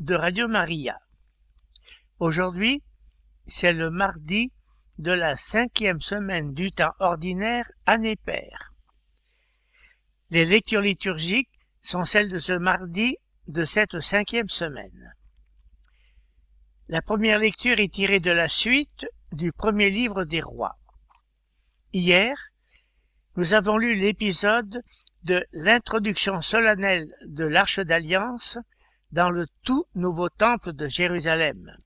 de Radio Maria. Aujourd'hui, c'est le mardi de la cinquième semaine du temps ordinaire année paire. Les lectures liturgiques sont celles de ce mardi de cette cinquième semaine. La première lecture est tirée de la suite du premier livre des rois. Hier, nous avons lu l'épisode de l'introduction solennelle de l'Arche d'Alliance dans le tout nouveau temple de Jérusalem.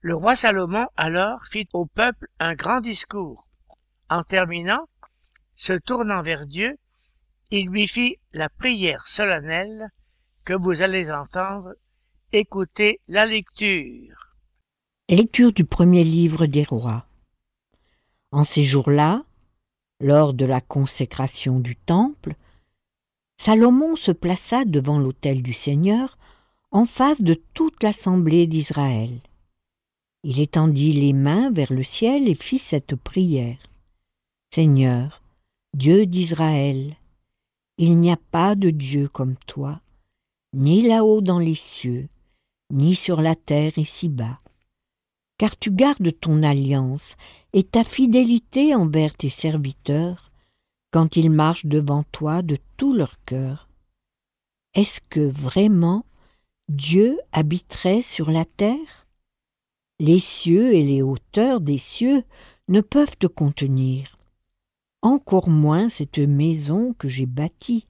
Le roi Salomon alors fit au peuple un grand discours. En terminant, se tournant vers Dieu, il lui fit la prière solennelle que vous allez entendre. Écoutez la lecture. Lecture du premier livre des rois. En ces jours-là, lors de la consécration du temple, Salomon se plaça devant l'autel du Seigneur en face de toute l'assemblée d'Israël. Il étendit les mains vers le ciel et fit cette prière. Seigneur, Dieu d'Israël, il n'y a pas de Dieu comme toi, ni là-haut dans les cieux, ni sur la terre ici-bas car tu gardes ton alliance et ta fidélité envers tes serviteurs quand ils marchent devant toi de tout leur cœur. Est-ce que vraiment Dieu habiterait sur la terre? Les cieux et les hauteurs des cieux ne peuvent te contenir, encore moins cette maison que j'ai bâtie.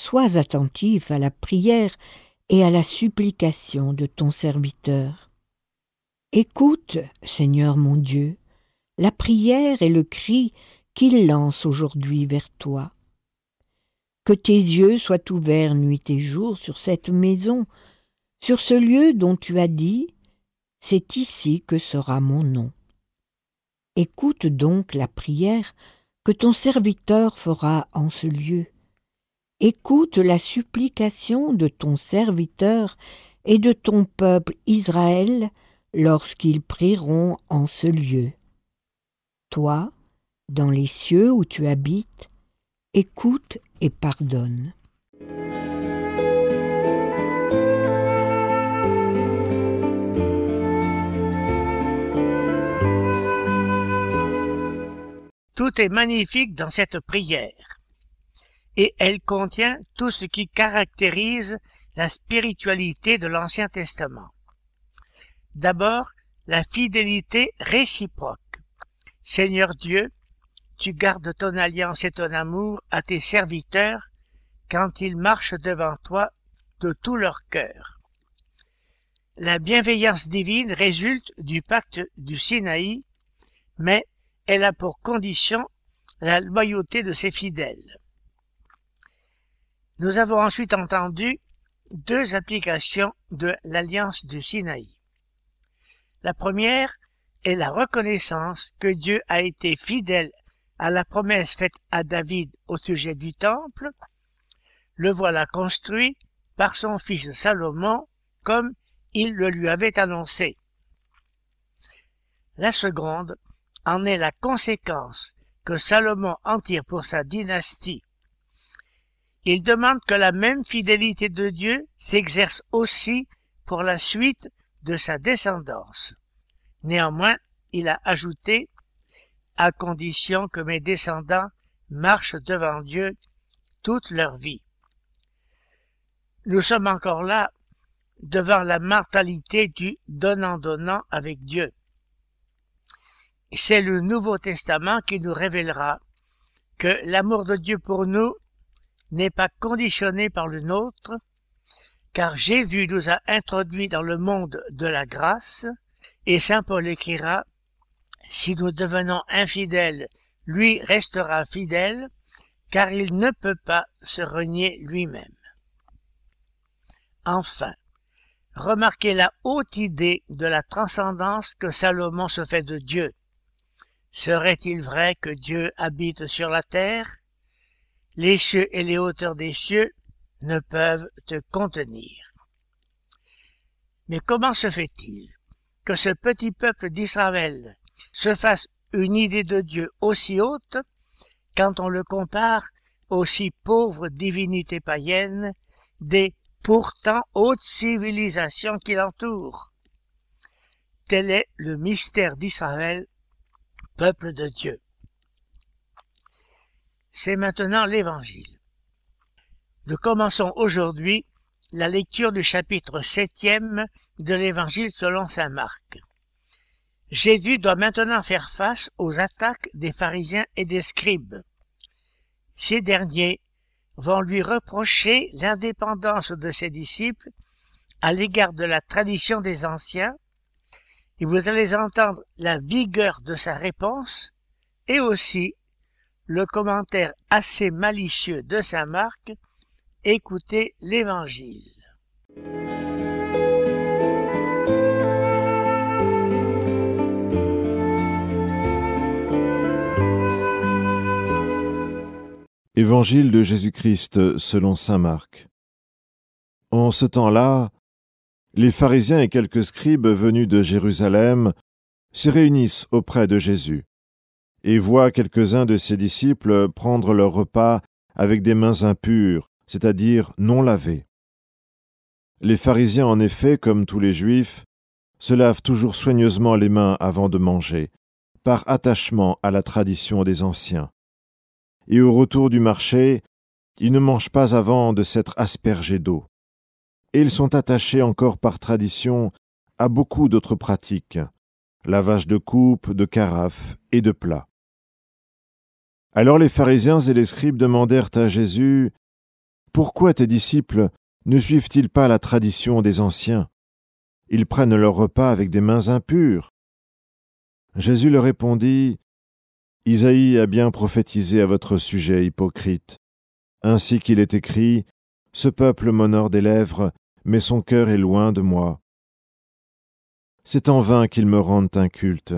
Sois attentif à la prière et à la supplication de ton serviteur. Écoute, Seigneur mon Dieu, la prière et le cri qu'il lance aujourd'hui vers toi. Que tes yeux soient ouverts nuit et jour sur cette maison, sur ce lieu dont tu as dit C'est ici que sera mon nom. Écoute donc la prière que ton serviteur fera en ce lieu. Écoute la supplication de ton serviteur et de ton peuple Israël lorsqu'ils prieront en ce lieu. Toi, dans les cieux où tu habites, écoute et pardonne. Tout est magnifique dans cette prière, et elle contient tout ce qui caractérise la spiritualité de l'Ancien Testament. D'abord, la fidélité réciproque. Seigneur Dieu, tu gardes ton alliance et ton amour à tes serviteurs quand ils marchent devant toi de tout leur cœur. La bienveillance divine résulte du pacte du Sinaï, mais elle a pour condition la loyauté de ses fidèles. Nous avons ensuite entendu deux applications de l'alliance du Sinaï. La première est la reconnaissance que Dieu a été fidèle à la promesse faite à David au sujet du temple. Le voilà construit par son fils Salomon comme il le lui avait annoncé. La seconde en est la conséquence que Salomon en tire pour sa dynastie. Il demande que la même fidélité de Dieu s'exerce aussi pour la suite de sa descendance. Néanmoins, il a ajouté à condition que mes descendants marchent devant Dieu toute leur vie. Nous sommes encore là devant la mortalité du donnant-donnant avec Dieu. C'est le Nouveau Testament qui nous révélera que l'amour de Dieu pour nous n'est pas conditionné par le nôtre, car Jésus nous a introduits dans le monde de la grâce, et saint Paul écrira, Si nous devenons infidèles, lui restera fidèle, car il ne peut pas se renier lui-même. Enfin, remarquez la haute idée de la transcendance que Salomon se fait de Dieu. Serait-il vrai que Dieu habite sur la terre? Les cieux et les hauteurs des cieux ne peuvent te contenir. Mais comment se fait-il que ce petit peuple d'Israël se fasse une idée de Dieu aussi haute quand on le compare aux si pauvres divinités païennes des pourtant hautes civilisations qui l'entourent. Tel est le mystère d'Israël, peuple de Dieu. C'est maintenant l'Évangile. Nous commençons aujourd'hui la lecture du chapitre septième de l'Évangile selon saint Marc. Jésus doit maintenant faire face aux attaques des pharisiens et des scribes. Ces derniers vont lui reprocher l'indépendance de ses disciples à l'égard de la tradition des anciens, et vous allez entendre la vigueur de sa réponse et aussi le commentaire assez malicieux de saint Marc. Écoutez l'Évangile. Évangile de Jésus-Christ selon Saint Marc. En ce temps-là, les pharisiens et quelques scribes venus de Jérusalem se réunissent auprès de Jésus et voient quelques-uns de ses disciples prendre leur repas avec des mains impures, c'est-à-dire non lavées. Les pharisiens, en effet, comme tous les juifs, se lavent toujours soigneusement les mains avant de manger, par attachement à la tradition des anciens et au retour du marché, ils ne mangent pas avant de s'être aspergés d'eau. Et ils sont attachés encore par tradition à beaucoup d'autres pratiques, lavage de coupes, de carafes et de plats. Alors les pharisiens et les scribes demandèrent à Jésus Pourquoi tes disciples ne suivent-ils pas la tradition des anciens? Ils prennent leur repas avec des mains impures. Jésus leur répondit Isaïe a bien prophétisé à votre sujet, hypocrite. Ainsi qu'il est écrit, Ce peuple m'honore des lèvres, mais son cœur est loin de moi. C'est en vain qu'ils me rendent inculte.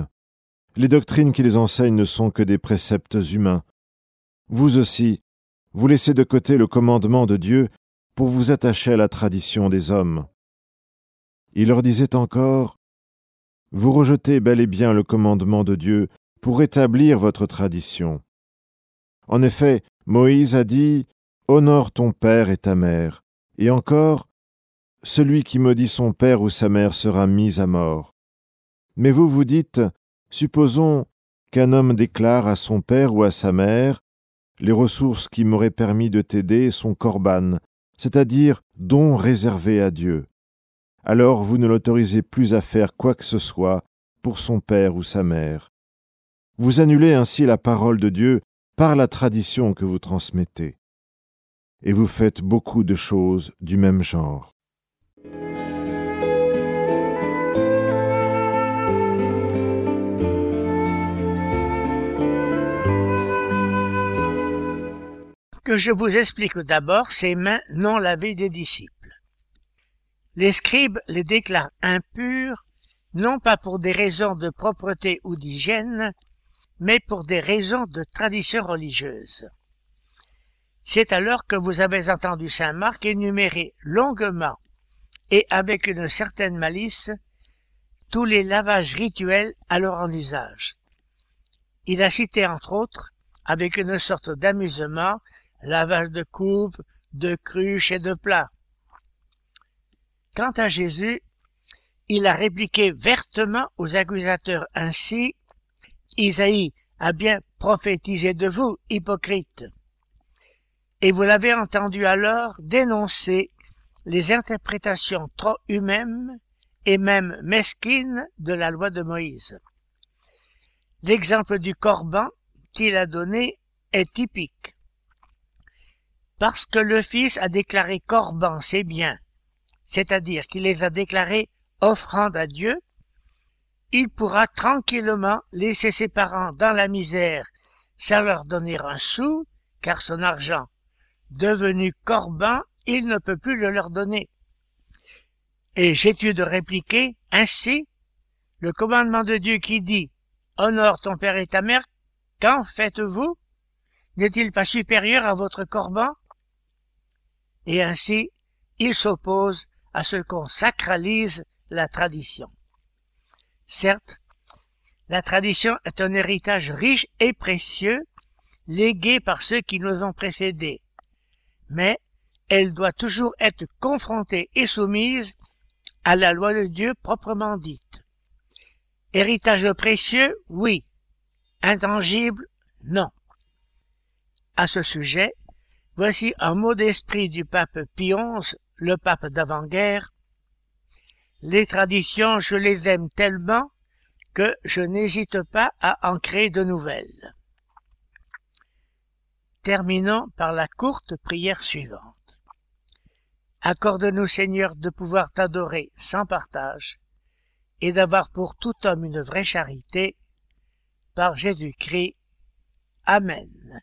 Les doctrines qu'ils enseignent ne sont que des préceptes humains. Vous aussi, vous laissez de côté le commandement de Dieu pour vous attacher à la tradition des hommes. Il leur disait encore, Vous rejetez bel et bien le commandement de Dieu pour établir votre tradition. En effet, Moïse a dit Honore ton père et ta mère, et encore Celui qui maudit son père ou sa mère sera mis à mort. Mais vous vous dites Supposons qu'un homme déclare à son père ou à sa mère Les ressources qui m'auraient permis de t'aider sont corban, c'est-à-dire dons réservés à Dieu. Alors vous ne l'autorisez plus à faire quoi que ce soit pour son père ou sa mère. Vous annulez ainsi la parole de Dieu par la tradition que vous transmettez. Et vous faites beaucoup de choses du même genre. Que je vous explique d'abord ces mains non lavées des disciples. Les scribes les déclarent impurs, non pas pour des raisons de propreté ou d'hygiène, mais pour des raisons de tradition religieuse. C'est alors que vous avez entendu saint Marc énumérer longuement et avec une certaine malice tous les lavages rituels alors en usage. Il a cité entre autres, avec une sorte d'amusement, lavage de coupes, de cruches et de plats. Quant à Jésus, il a répliqué vertement aux accusateurs ainsi Isaïe a bien prophétisé de vous, hypocrite. Et vous l'avez entendu alors dénoncer les interprétations trop humaines et même mesquines de la loi de Moïse. L'exemple du corban qu'il a donné est typique. Parce que le Fils a déclaré corban ses biens, c'est-à-dire qu'il les a déclarés offrande à Dieu, il pourra tranquillement laisser ses parents dans la misère sans leur donner un sou, car son argent, devenu corban, il ne peut plus le leur donner. Et j'ai-tu de répliquer ainsi le commandement de Dieu qui dit Honore ton père et ta mère, qu'en faites-vous? N'est-il pas supérieur à votre corban Et ainsi, il s'oppose à ce qu'on sacralise la tradition. Certes, la tradition est un héritage riche et précieux, légué par ceux qui nous ont précédés, mais elle doit toujours être confrontée et soumise à la loi de Dieu proprement dite. Héritage précieux, oui. Intangible, non. À ce sujet, voici un mot d'esprit du pape Pie XI, le pape d'avant-guerre. Les traditions, je les aime tellement que je n'hésite pas à en créer de nouvelles. Terminons par la courte prière suivante. Accorde-nous, Seigneur, de pouvoir t'adorer sans partage et d'avoir pour tout homme une vraie charité. Par Jésus-Christ. Amen.